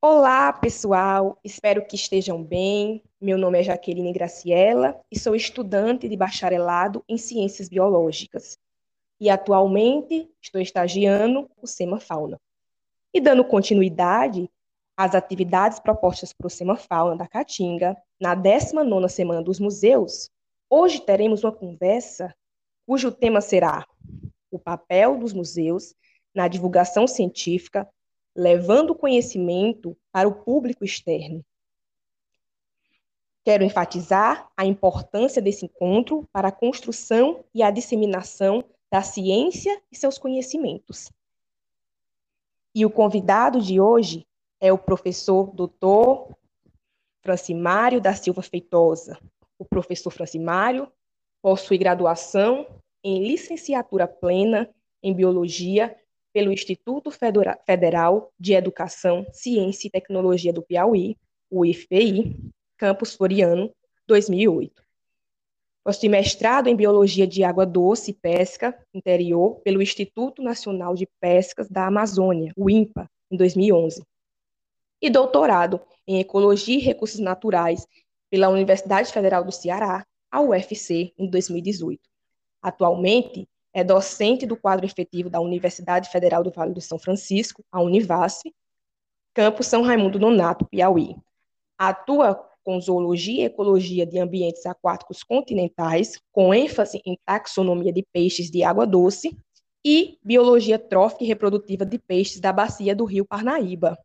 Olá, pessoal. Espero que estejam bem. Meu nome é Jaqueline Graciela e sou estudante de bacharelado em Ciências Biológicas. E atualmente estou estagiando o SEMA Fauna. E dando continuidade às atividades propostas para o SEMA Fauna da Caatinga, na 19ª Semana dos Museus, hoje teremos uma conversa cujo tema será o papel dos museus na divulgação científica levando conhecimento para o público externo. Quero enfatizar a importância desse encontro para a construção e a disseminação da ciência e seus conhecimentos. E o convidado de hoje é o professor doutor Francimário da Silva Feitosa. O professor Francimário possui graduação em licenciatura plena em Biologia pelo Instituto Federal de Educação, Ciência e Tecnologia do Piauí, o IFPI, Campus Floriano, 2008. Possui mestrado em Biologia de Água Doce e Pesca Interior pelo Instituto Nacional de Pescas da Amazônia, o INPA, em 2011. E doutorado em Ecologia e Recursos Naturais pela Universidade Federal do Ceará, a UFC, em 2018. Atualmente, é docente do quadro efetivo da Universidade Federal do Vale do São Francisco, a Univasf, campus São Raimundo Nonato, Piauí. Atua com zoologia e ecologia de ambientes aquáticos continentais, com ênfase em taxonomia de peixes de água doce e biologia trófica e reprodutiva de peixes da bacia do Rio Parnaíba.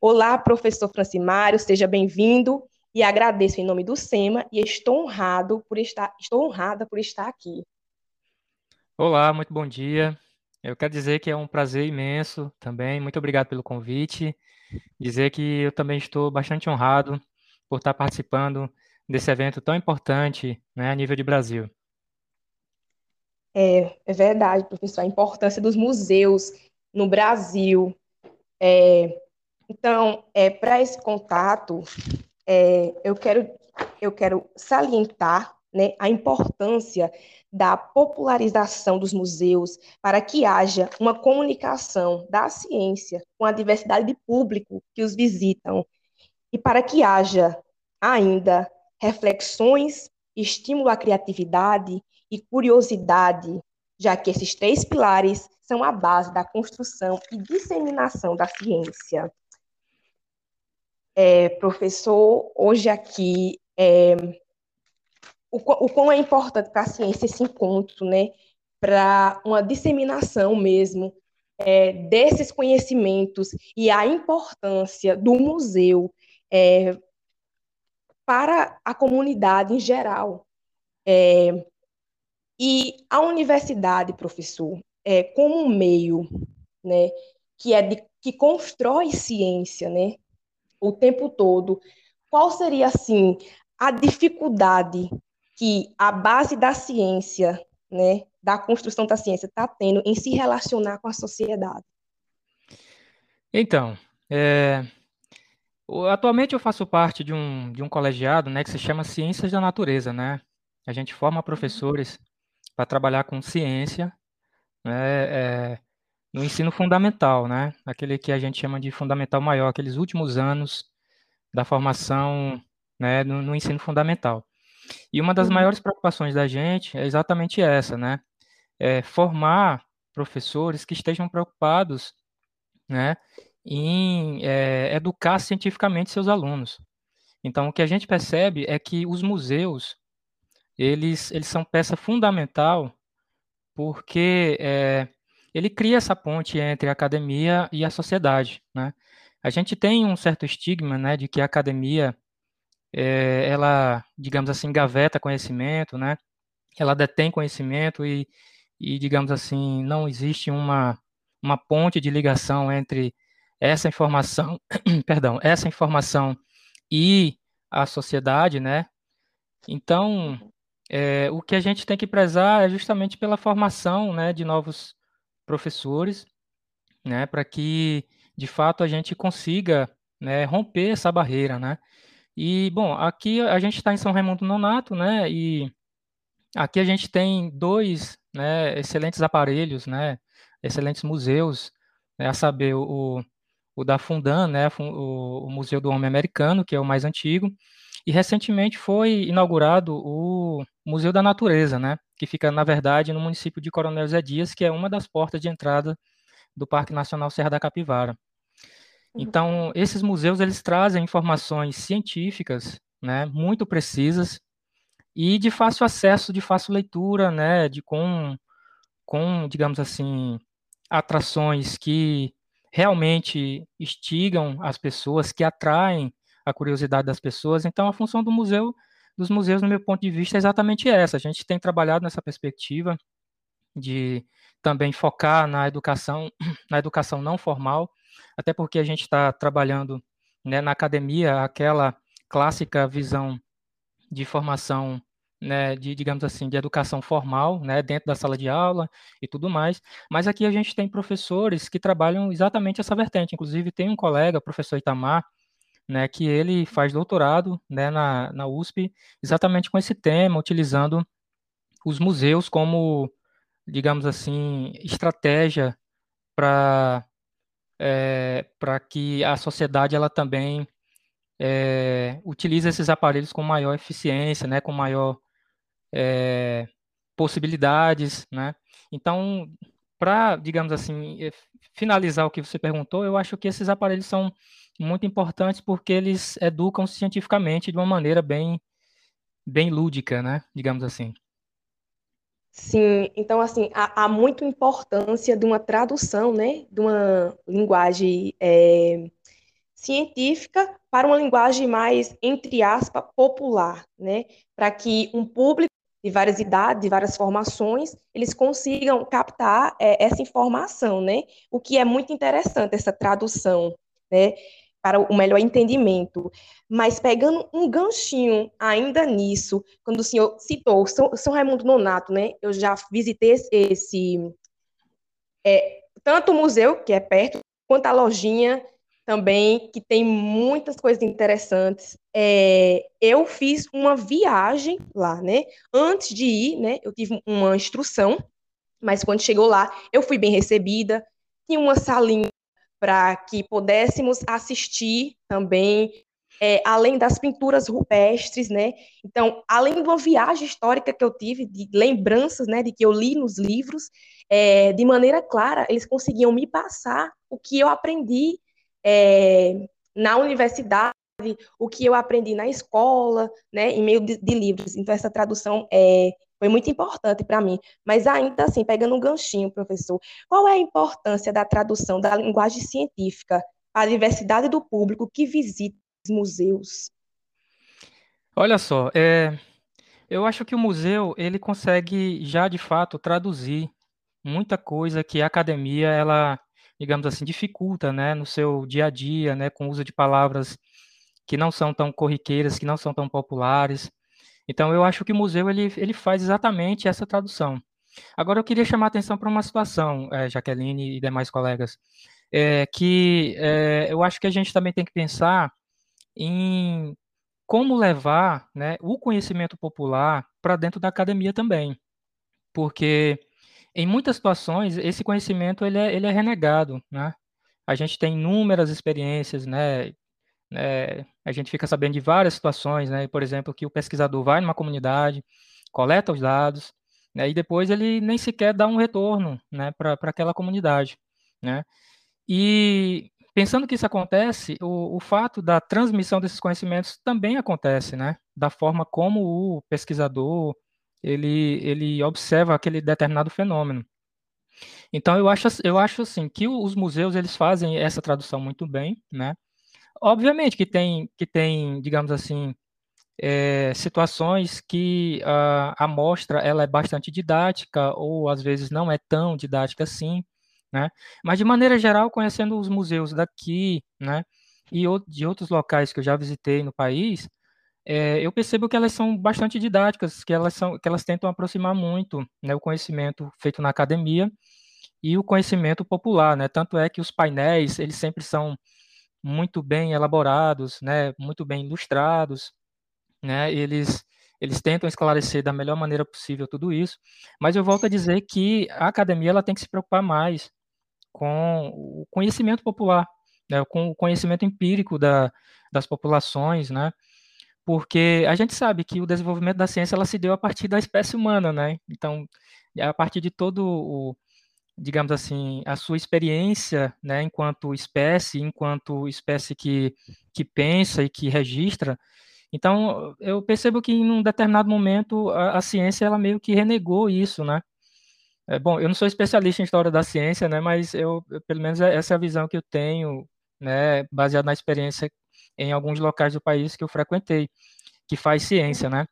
Olá, professor Francimário, seja bem-vindo e agradeço em nome do SEMA e estou honrado por estar, estou honrada por estar aqui. Olá, muito bom dia. Eu quero dizer que é um prazer imenso também. Muito obrigado pelo convite. Dizer que eu também estou bastante honrado por estar participando desse evento tão importante né, a nível de Brasil. É, é verdade, professor, a importância dos museus no Brasil. É, então, é, para esse contato, é, eu, quero, eu quero salientar né, a importância da popularização dos museus para que haja uma comunicação da ciência com a diversidade de público que os visitam e para que haja ainda reflexões, estímulo à criatividade e curiosidade, já que esses três pilares são a base da construção e disseminação da ciência. É, professor, hoje aqui é, o, o quão é importante para a ciência esse encontro, né? Para uma disseminação mesmo é, desses conhecimentos e a importância do museu é, para a comunidade em geral. É, e a universidade, professor, é, como um meio né, que, é de, que constrói ciência né, o tempo todo, qual seria, assim, a dificuldade que a base da ciência, né, da construção da ciência, está tendo em se relacionar com a sociedade? Então, é, atualmente eu faço parte de um, de um colegiado né, que se chama Ciências da Natureza. Né? A gente forma professores para trabalhar com ciência né, é, no ensino fundamental, né? aquele que a gente chama de fundamental maior, aqueles últimos anos da formação né, no, no ensino fundamental. E uma das uhum. maiores preocupações da gente é exatamente essa, né? É formar professores que estejam preocupados, né, em é, educar cientificamente seus alunos. Então, o que a gente percebe é que os museus, eles, eles são peça fundamental porque é, ele cria essa ponte entre a academia e a sociedade, né? A gente tem um certo estigma, né, de que a academia é, ela, digamos assim, gaveta conhecimento, né? Ela detém conhecimento e, e, digamos assim, não existe uma, uma ponte de ligação entre essa informação, perdão, essa informação e a sociedade, né? Então, é, o que a gente tem que prezar é justamente pela formação, né, de novos professores, né, para que de fato a gente consiga, né, romper essa barreira, né? E, bom, aqui a gente está em São Raimundo Nonato, né? E aqui a gente tem dois né, excelentes aparelhos, né? Excelentes museus, né, a saber, o, o da Fundan, né, o, o Museu do Homem Americano, que é o mais antigo, e recentemente foi inaugurado o Museu da Natureza, né, que fica, na verdade, no município de Coronel Zé Dias, que é uma das portas de entrada do Parque Nacional Serra da Capivara. Uhum. Então, esses museus, eles trazem informações científicas, né, muito precisas e de fácil acesso, de fácil leitura, né, de com, com digamos assim, atrações que realmente instigam as pessoas, que atraem a curiosidade das pessoas. Então, a função do museu, dos museus, no meu ponto de vista, é exatamente essa. A gente tem trabalhado nessa perspectiva de também focar na educação, na educação não formal, até porque a gente está trabalhando né, na academia aquela clássica visão de formação, né, de digamos assim, de educação formal, né, dentro da sala de aula e tudo mais. Mas aqui a gente tem professores que trabalham exatamente essa vertente. Inclusive tem um colega, professor Itamar, né, que ele faz doutorado, né, na, na USP, exatamente com esse tema, utilizando os museus como, digamos assim, estratégia para é, para que a sociedade ela também é, utilize esses aparelhos com maior eficiência, né, com maior é, possibilidades, né? Então, para, digamos assim, finalizar o que você perguntou, eu acho que esses aparelhos são muito importantes porque eles educam cientificamente de uma maneira bem, bem lúdica, né? Digamos assim. Sim, então assim, há, há muita importância de uma tradução, né, de uma linguagem é, científica para uma linguagem mais, entre aspas, popular, né, para que um público de várias idades, de várias formações, eles consigam captar é, essa informação, né, o que é muito interessante, essa tradução, né, para o melhor entendimento. Mas pegando um ganchinho ainda nisso, quando o senhor citou São, São Raimundo Nonato, né? Eu já visitei esse é, tanto o museu, que é perto, quanto a lojinha também, que tem muitas coisas interessantes. É, eu fiz uma viagem lá, né? Antes de ir, né? Eu tive uma instrução, mas quando chegou lá, eu fui bem recebida. Tinha uma salinha para que pudéssemos assistir também, é, além das pinturas rupestres, né? Então, além de uma viagem histórica que eu tive, de lembranças, né, de que eu li nos livros, é, de maneira clara, eles conseguiam me passar o que eu aprendi é, na universidade, o que eu aprendi na escola, né, em meio de, de livros. Então, essa tradução é, foi muito importante para mim. Mas ainda assim, pegando um ganchinho, professor, qual é a importância da tradução da linguagem científica para a diversidade do público que visita os museus? Olha só, é, eu acho que o museu ele consegue já de fato traduzir muita coisa que a academia ela, digamos assim, dificulta, né, no seu dia a dia, né, com o uso de palavras que não são tão corriqueiras, que não são tão populares. Então, eu acho que o museu ele, ele faz exatamente essa tradução. Agora, eu queria chamar a atenção para uma situação, é, Jaqueline e demais colegas, é, que é, eu acho que a gente também tem que pensar em como levar né, o conhecimento popular para dentro da academia também. Porque, em muitas situações, esse conhecimento ele é, ele é renegado. Né? A gente tem inúmeras experiências, né, é, a gente fica sabendo de várias situações, né? Por exemplo, que o pesquisador vai numa comunidade, coleta os dados, né? E depois ele nem sequer dá um retorno, né? Para aquela comunidade, né? E pensando que isso acontece, o, o fato da transmissão desses conhecimentos também acontece, né? Da forma como o pesquisador ele, ele observa aquele determinado fenômeno. Então eu acho, eu acho assim que os museus eles fazem essa tradução muito bem, né? Obviamente que tem, que tem digamos assim, é, situações que a, a mostra ela é bastante didática ou às vezes não é tão didática assim, né? Mas de maneira geral, conhecendo os museus daqui, né, e de outros locais que eu já visitei no país, é, eu percebo que elas são bastante didáticas, que elas são, que elas tentam aproximar muito, né, o conhecimento feito na academia e o conhecimento popular, né? Tanto é que os painéis eles sempre são muito bem elaborados, né, muito bem ilustrados, né, eles eles tentam esclarecer da melhor maneira possível tudo isso, mas eu volto a dizer que a academia ela tem que se preocupar mais com o conhecimento popular, né, com o conhecimento empírico da, das populações, né, porque a gente sabe que o desenvolvimento da ciência ela se deu a partir da espécie humana, né, então, a partir de todo o, digamos assim, a sua experiência, né, enquanto espécie, enquanto espécie que, que pensa e que registra, então, eu percebo que em um determinado momento a, a ciência ela meio que renegou isso, né? É, bom, eu não sou especialista em história da ciência, né? Mas eu, eu pelo menos é, essa é a visão que eu tenho, né? Baseada na experiência em alguns locais do país que eu frequentei, que faz ciência, né?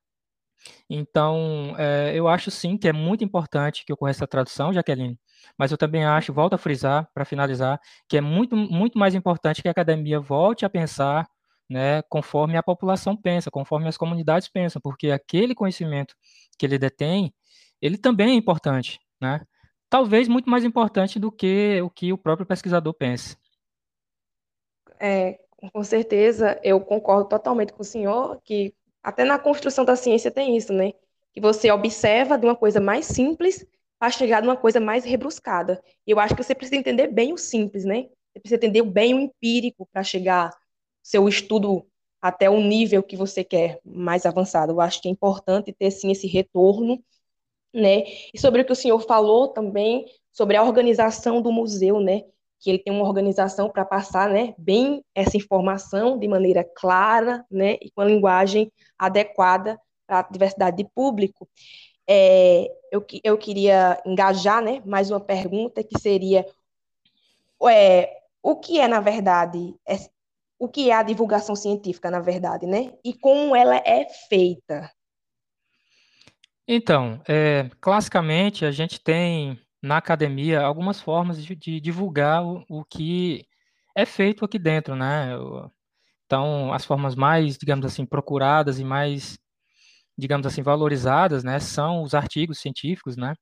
Então, é, eu acho sim que é muito importante que ocorra essa tradução, Jaqueline, mas eu também acho, volto a frisar, para finalizar, que é muito, muito mais importante que a academia volte a pensar né, conforme a população pensa, conforme as comunidades pensam, porque aquele conhecimento que ele detém, ele também é importante, né? Talvez muito mais importante do que o que o próprio pesquisador pense. É, com certeza, eu concordo totalmente com o senhor que até na construção da ciência tem isso, né? Que você observa de uma coisa mais simples para chegar numa coisa mais rebruscada. E eu acho que você precisa entender bem o simples, né? Você precisa entender bem o empírico para chegar seu estudo até o nível que você quer mais avançado. Eu acho que é importante ter sim esse retorno, né? E sobre o que o senhor falou também sobre a organização do museu, né? Que ele tem uma organização para passar, né, bem essa informação de maneira clara, né, e com a linguagem adequada para a diversidade de público. É, eu, eu queria engajar, né, mais uma pergunta que seria é, o que é, na verdade, o que é a divulgação científica, na verdade, né? E como ela é feita. Então, é, classicamente, a gente tem na academia algumas formas de, de divulgar o, o, que é feito aqui dentro, né? Então, as formas mais, digamos assim, procuradas e mais, digamos assim, valorizadas, né, são os artigos científicos, né?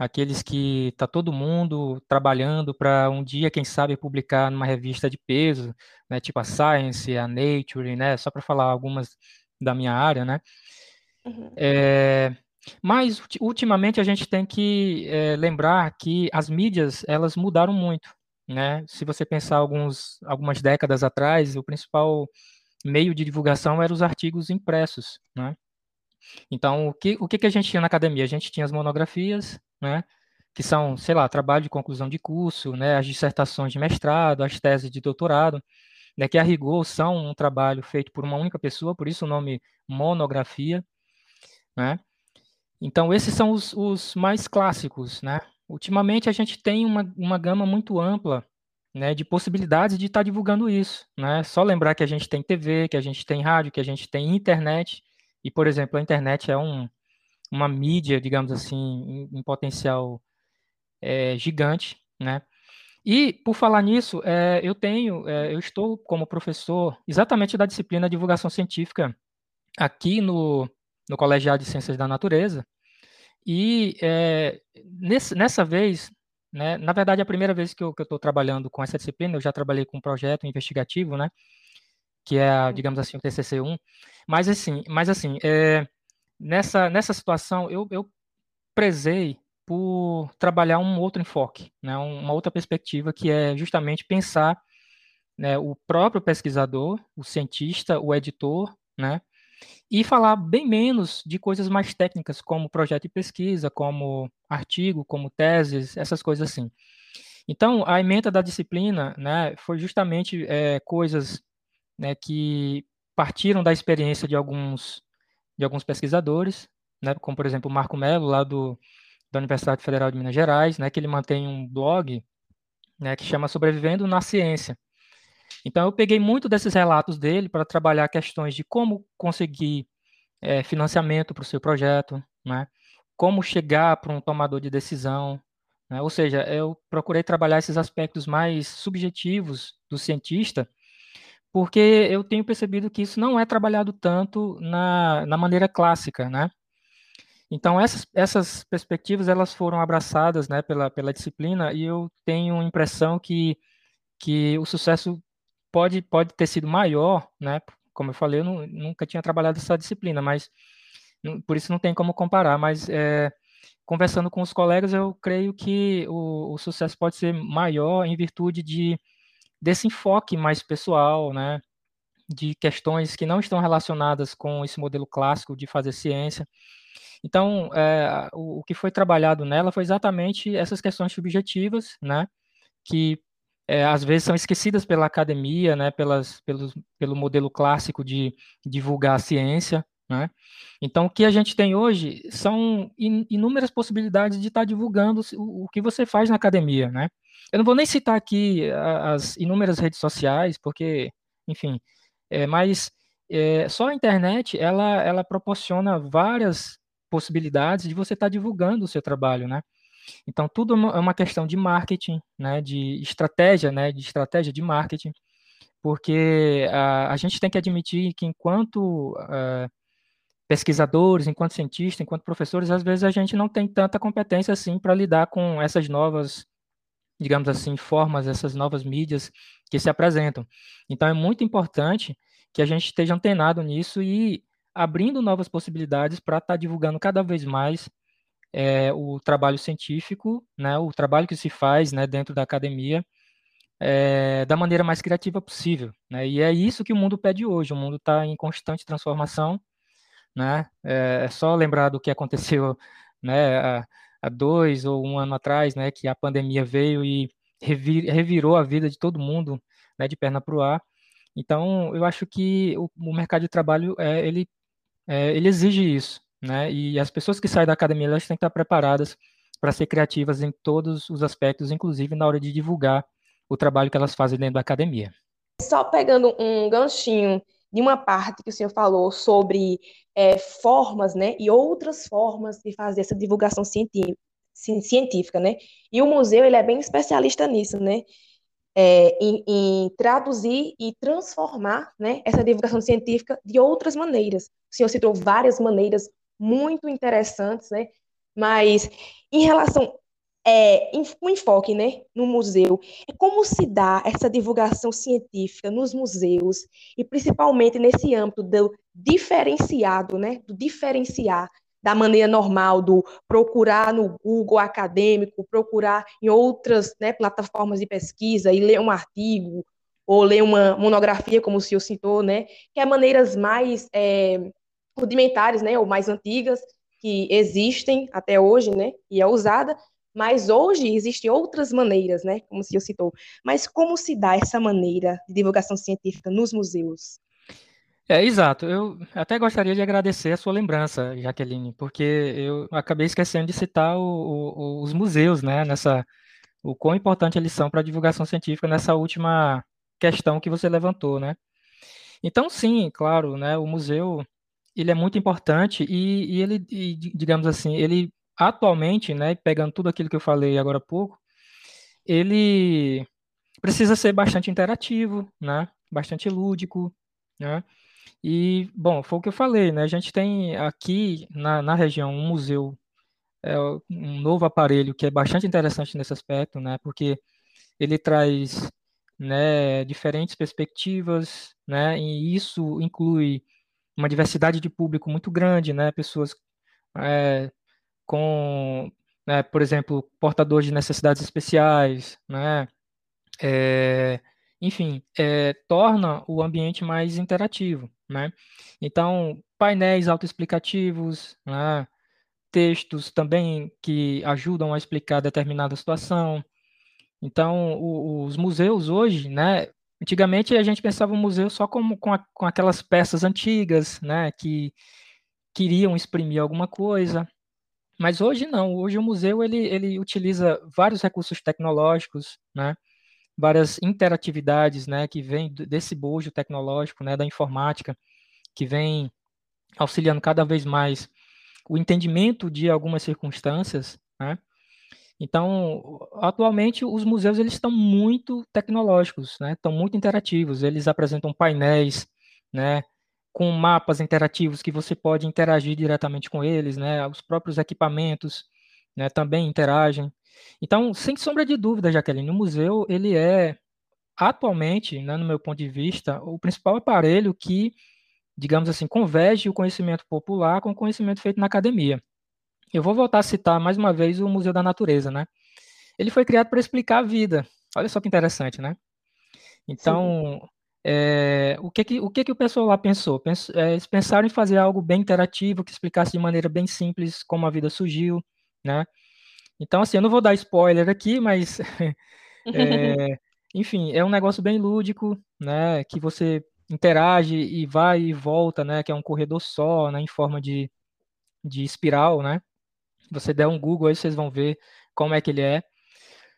aqueles que está todo mundo trabalhando para um dia, quem sabe, publicar numa revista de peso, né, tipo a Science, a Nature, né, só para falar algumas da minha área, né. Uhum. É, mas ultimamente a gente tem que é, lembrar que as mídias elas mudaram muito, né. Se você pensar alguns, algumas décadas atrás, o principal meio de divulgação eram os artigos impressos, né. Então, o que, o que, que a gente tinha na academia? A gente tinha as monografias, né? Que são, sei lá, trabalho de conclusão de curso, né? As dissertações de mestrado, as teses de doutorado, né? Que a rigor são um trabalho feito por uma única pessoa, por isso o nome monografia, né? Então, esses são os, os mais clássicos, né? Ultimamente, a gente tem uma, uma gama muito ampla né, de possibilidades de estar tá divulgando isso. Né? Só lembrar que a gente tem TV, que a gente tem rádio, que a gente tem internet, e, por exemplo, a internet é um, uma mídia, digamos assim, em, em potencial é, gigante, né? E, por falar nisso, é, eu tenho, é, eu estou como professor exatamente da disciplina Divulgação Científica aqui no, no Colegiado de Ciências da Natureza, e é, nesse, nessa vez, né, na verdade, é a primeira vez que eu estou trabalhando com essa disciplina, eu já trabalhei com um projeto investigativo, né, que é, digamos assim, o TCC1, mas assim, mas assim, é, nessa, nessa situação, eu, eu prezei por trabalhar um outro enfoque, né, uma outra perspectiva, que é justamente pensar né, o próprio pesquisador, o cientista, o editor, né, e falar bem menos de coisas mais técnicas, como projeto de pesquisa, como artigo, como teses, essas coisas assim. Então, a emenda da disciplina né, foi justamente é, coisas né, que partiram da experiência de alguns de alguns pesquisadores, né, como por exemplo o Marco Melo, lá do, da Universidade Federal de Minas Gerais, né, que ele mantém um blog né, que chama Sobrevivendo na Ciência. Então eu peguei muito desses relatos dele para trabalhar questões de como conseguir é, financiamento para o seu projeto, né, como chegar para um tomador de decisão, né, ou seja, eu procurei trabalhar esses aspectos mais subjetivos do cientista porque eu tenho percebido que isso não é trabalhado tanto na, na maneira clássica, né? Então, essas, essas perspectivas, elas foram abraçadas, né, pela, pela disciplina, e eu tenho a impressão que, que o sucesso pode, pode ter sido maior, né, como eu falei, eu não, nunca tinha trabalhado essa disciplina, mas por isso não tem como comparar, mas é, conversando com os colegas, eu creio que o, o sucesso pode ser maior em virtude de desse enfoque mais pessoal, né, de questões que não estão relacionadas com esse modelo clássico de fazer ciência. Então, é, o, o, que foi trabalhado nela foi exatamente essas questões subjetivas, né, que é, às vezes são esquecidas pela academia, né, pelas, pelos, pelo modelo clássico de divulgar a ciência, né? Então, o que a gente tem hoje são inúmeras possibilidades de estar divulgando o, o que você faz na academia, né? Eu não vou nem citar aqui as inúmeras redes sociais, porque, enfim, é, mas é, só a internet, ela, ela proporciona várias possibilidades de você estar divulgando o seu trabalho, né? Então, tudo é uma é questão de marketing, né, de estratégia, né, de estratégia de marketing, porque a, a gente tem que admitir que enquanto uh, pesquisadores, enquanto cientistas, enquanto professores, às vezes a gente não tem tanta competência assim para lidar com essas novas, digamos assim, formas, essas novas mídias que se apresentam. Então, é muito importante que a gente esteja antenado nisso e abrindo novas possibilidades para estar tá divulgando cada vez mais é, o trabalho científico, né, o trabalho que se faz né, dentro da academia, é, da maneira mais criativa possível. Né? E é isso que o mundo pede hoje. O mundo está em constante transformação. Né? É, é, só lembrar do que aconteceu né, há, há, dois ou um ano atrás, né, que a pandemia veio e revir, revirou a vida de todo mundo né, de perna para o ar. Então, eu acho que o, o mercado de trabalho é, ele, é, ele exige isso né? E as pessoas que saem da academia elas têm que estar preparadas para ser criativas em todos os aspectos, inclusive na hora de divulgar o trabalho que elas fazem dentro da academia. Só pegando um ganchinho de uma parte que o senhor falou sobre é, formas, né, e outras formas de fazer essa divulgação científica, né? E o museu ele é bem especialista nisso, né? É, em, em, traduzir e transformar né, essa divulgação científica de outras maneiras. O senhor citou várias maneiras muito interessantes, né? Mas em relação é, o enfoque né, no museu é como se dá essa divulgação científica nos museus e principalmente nesse âmbito do diferenciado, né, do diferenciar da maneira normal do procurar no Google acadêmico, procurar em outras né, plataformas de pesquisa e ler um artigo ou ler uma monografia, como o senhor citou, né, que é maneiras mais é, rudimentares, né, ou mais antigas, que existem até hoje, né, e é usada, mas hoje existem outras maneiras, né, como o senhor citou. Mas como se dá essa maneira de divulgação científica nos museus? É, exato. Eu até gostaria de agradecer a sua lembrança, Jaqueline, porque eu acabei esquecendo de citar o, o, os museus, né, nessa, o quão importante eles são para a divulgação científica nessa última questão que você levantou, né. Então, sim, claro, né, o museu ele é muito importante e, e ele, e, digamos assim, ele atualmente, né, pegando tudo aquilo que eu falei agora há pouco, ele precisa ser bastante interativo, né, bastante lúdico, né, e, bom, foi o que eu falei, né, a gente tem aqui na, na região um museu, é, um novo aparelho que é bastante interessante nesse aspecto, né, porque ele traz, né, diferentes perspectivas, né, e isso inclui uma diversidade de público muito grande, né? Pessoas é, com, né, por exemplo, portadores de necessidades especiais, né? É, enfim, é, torna o ambiente mais interativo, né? Então, painéis autoexplicativos, né? textos também que ajudam a explicar determinada situação. Então, o, os museus hoje, né, Antigamente a gente pensava o museu só como com, a, com aquelas peças antigas, né, que queriam exprimir alguma coisa. Mas hoje não, hoje o museu ele, ele utiliza vários recursos tecnológicos, né, várias interatividades, né, que vem desse bojo tecnológico, né, da informática, que vem auxiliando cada vez mais o entendimento de algumas circunstâncias, né, então, atualmente os museus eles estão muito tecnológicos, né? Estão muito interativos. Eles apresentam painéis, né? Com mapas interativos que você pode interagir diretamente com eles, né? Os próprios equipamentos, né? Também interagem. Então, sem sombra de dúvida, Jaqueline, o museu ele é atualmente, né, no meu ponto de vista, o principal aparelho que, digamos assim, converge o conhecimento popular com o conhecimento feito na academia. Eu vou voltar a citar mais uma vez o Museu da Natureza, né? Ele foi criado para explicar a vida. Olha só que interessante, né? Então, é, o, que, que, o que, que o pessoal lá pensou? Pens, é, eles pensaram em fazer algo bem interativo, que explicasse de maneira bem simples como a vida surgiu, né? Então, assim, eu não vou dar spoiler aqui, mas, é, enfim, é um negócio bem lúdico, né? Que você interage e vai e volta, né? Que é um corredor só, né? Em forma de, de espiral, né? Você der um Google aí, vocês vão ver como é que ele é.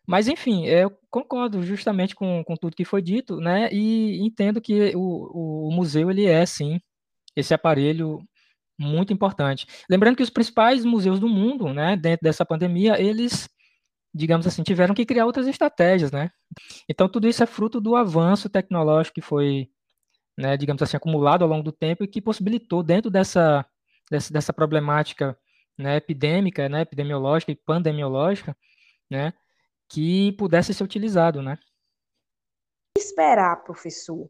Mas, enfim, eu concordo justamente com, com tudo que foi dito, né? E entendo que o, o museu, ele é, sim, esse aparelho muito importante. Lembrando que os principais museus do mundo, né, dentro dessa pandemia, eles, digamos assim, tiveram que criar outras estratégias, né? Então, tudo isso é fruto do avanço tecnológico que foi, né, digamos assim, acumulado ao longo do tempo e que possibilitou, dentro dessa, dessa, dessa problemática né, epidêmica, né, epidemiológica e pandemiológica, né, que pudesse ser utilizado, né? Esperar, professor.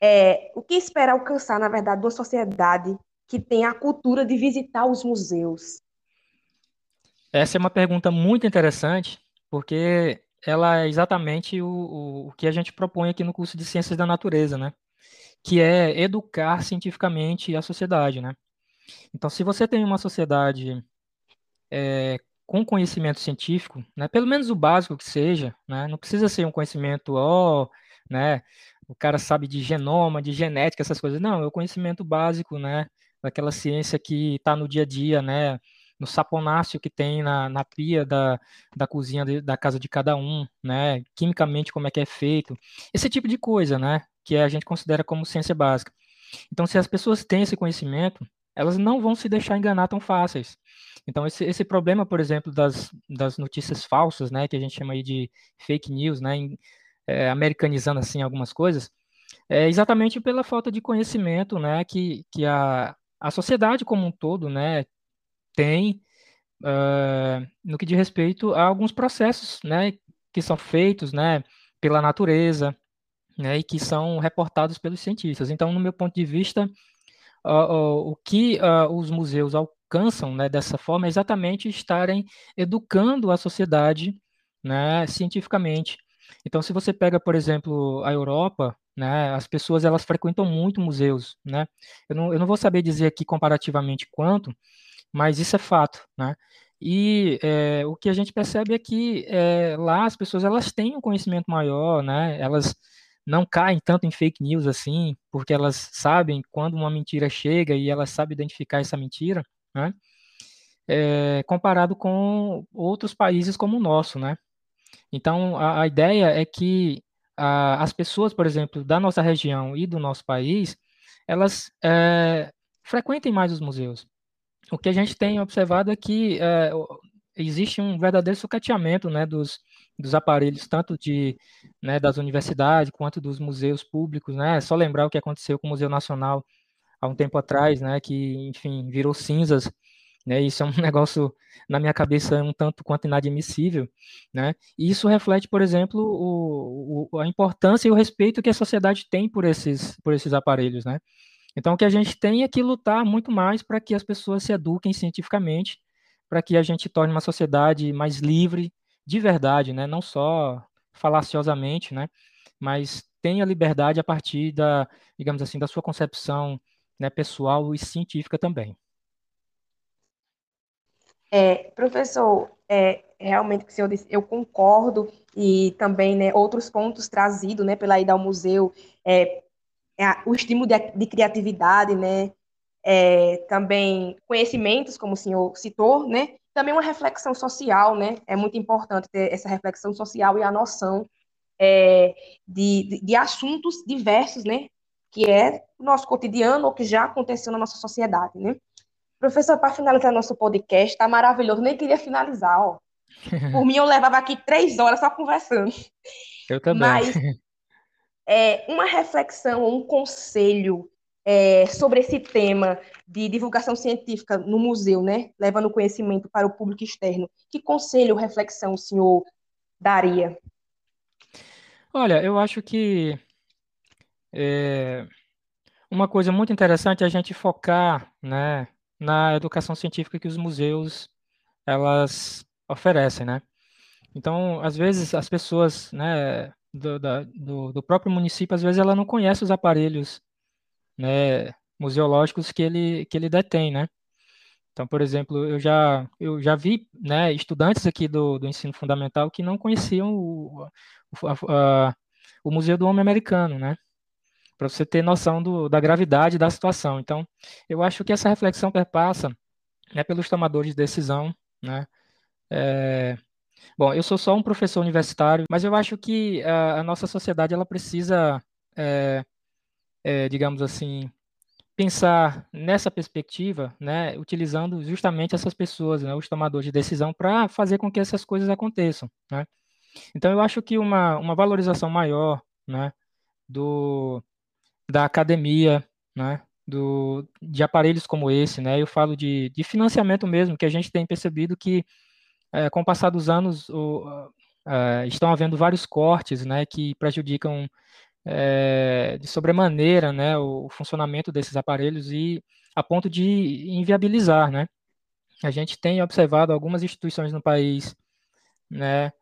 É, o que esperar alcançar, na verdade, uma sociedade que tem a cultura de visitar os museus? Essa é uma pergunta muito interessante, porque ela é exatamente o, o, o que a gente propõe aqui no curso de Ciências da Natureza, né? Que é educar cientificamente a sociedade, né? Então, se você tem uma sociedade é, com conhecimento científico, né, pelo menos o básico que seja, né, não precisa ser um conhecimento, ó, oh, né, o cara sabe de genoma, de genética, essas coisas. Não, é o conhecimento básico, né, daquela ciência que está no dia a dia, né, no saponáceo que tem na, na pia da, da cozinha de, da casa de cada um, né, quimicamente como é que é feito, esse tipo de coisa, né, que a gente considera como ciência básica. Então, se as pessoas têm esse conhecimento, elas não vão se deixar enganar tão fáceis. Então, esse, esse problema, por exemplo, das, das notícias falsas, né, que a gente chama aí de fake news, né, em, é, americanizando assim algumas coisas, é exatamente pela falta de conhecimento, né, que, que a, a sociedade como um todo, né, tem uh, no que diz respeito a alguns processos, né, que são feitos, né, pela natureza, né, e que são reportados pelos cientistas. Então, no meu ponto de vista, o que os museus alcançam né, dessa forma é exatamente estarem educando a sociedade né, cientificamente. Então, se você pega, por exemplo, a Europa, né, as pessoas elas frequentam muito museus, né? Eu não, eu não vou saber dizer aqui comparativamente quanto, mas isso é fato, né? E é, o que a gente percebe é que é, lá as pessoas elas têm um conhecimento maior, né? Elas não caem tanto em fake news assim, porque elas sabem quando uma mentira chega e elas sabem identificar essa mentira, né? É, comparado com outros países como o nosso, né? Então, a, a ideia é que a, as pessoas, por exemplo, da nossa região e do nosso país, elas é, frequentem mais os museus. O que a gente tem observado é que é, existe um verdadeiro sucateamento né, dos, dos aparelhos, tanto de, né, das universidades quanto dos museus públicos. Né? É só lembrar o que aconteceu com o Museu Nacional há um tempo atrás, né, que, enfim, virou cinzas, né, isso é um negócio, na minha cabeça, um tanto quanto inadmissível, né, e isso reflete, por exemplo, o, o, a importância e o respeito que a sociedade tem por esses, por esses aparelhos, né. Então, o que a gente tem é que lutar muito mais para que as pessoas se eduquem cientificamente, para que a gente torne uma sociedade mais livre, de verdade, né, não só falaciosamente, né, mas tenha liberdade a partir da, digamos assim, da sua concepção né, pessoal e científica também. É, professor, é, realmente o que o senhor disse, eu concordo, e também né, outros pontos trazidos né, pela ida ao museu, é, é o estímulo de, de criatividade, né, é, também conhecimentos, como o senhor citou, né, também uma reflexão social, né, é muito importante ter essa reflexão social e a noção é, de, de, de, assuntos diversos, né, que é o nosso cotidiano ou que já aconteceu na nossa sociedade, né? Professor, para finalizar nosso podcast, tá maravilhoso. Nem queria finalizar, ó. Por mim, eu levava aqui três horas só conversando. Eu também. Mas é, uma reflexão, um conselho é, sobre esse tema de divulgação científica no museu, né? Levando conhecimento para o público externo. Que conselho reflexão o senhor daria? Olha, eu acho que é, uma coisa muito interessante é a gente focar, né, na educação científica que os museus elas oferecem, né? Então, às vezes as pessoas, né, do, da, do, do, próprio município, às vezes ela não conhece os aparelhos né, museológicos que ele, que ele detém, né? Então, por exemplo, eu já, eu já vi né, estudantes aqui do, do ensino fundamental que não conheciam o, o, a, o Museu do Homem Americano, né? Para você ter noção do, da gravidade da situação. Então, eu acho que essa reflexão perpassa né, pelos tomadores de decisão, né? É, bom, eu sou só um professor universitário, mas eu acho que a, a nossa sociedade ela precisa, é, é, digamos assim, pensar nessa perspectiva, né, utilizando justamente essas pessoas, né, os tomadores de decisão, para fazer com que essas coisas aconteçam, né? Então, eu acho que uma, uma valorização maior, né, do, da academia, né, do, de aparelhos como esse, né, eu falo de, de financiamento mesmo, que a gente tem percebido que, é, com o passar dos anos, o, é, estão havendo vários cortes, né, que prejudicam é, de sobremaneira, né, o funcionamento desses aparelhos e a ponto de inviabilizar, né. A gente tem observado algumas instituições no país, né,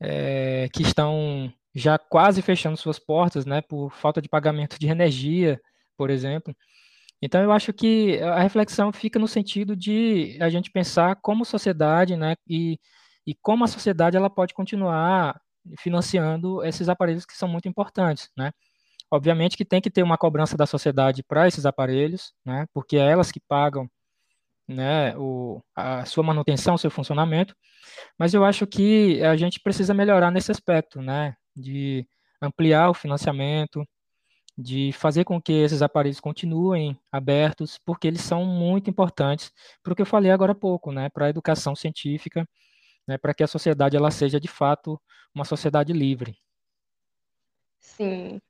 é, que estão já quase fechando suas portas, né, por falta de pagamento de energia, por exemplo. Então, eu acho que a reflexão fica no sentido de a gente pensar como sociedade, né, e, e como a sociedade ela pode continuar financiando esses aparelhos que são muito importantes, né. Obviamente que tem que ter uma cobrança da sociedade para esses aparelhos, né, porque é elas que pagam, né, o, a sua manutenção, seu funcionamento, mas eu acho que a gente precisa melhorar nesse aspecto, né, de ampliar o financiamento, de fazer com que esses aparelhos continuem abertos, porque eles são muito importantes para o que eu falei agora há pouco, né, para a educação científica, né, para que a sociedade ela seja de fato uma sociedade livre. Sim.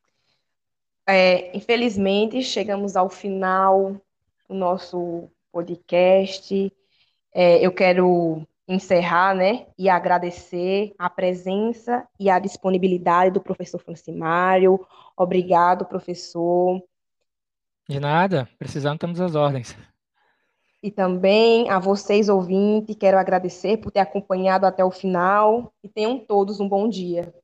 É, infelizmente, chegamos ao final do nosso podcast. É, eu quero encerrar, né, e agradecer a presença e a disponibilidade do professor Francimário. Obrigado, professor. De nada, precisando estamos às ordens. E também a vocês, ouvintes, quero agradecer por ter acompanhado até o final e tenham todos um bom dia.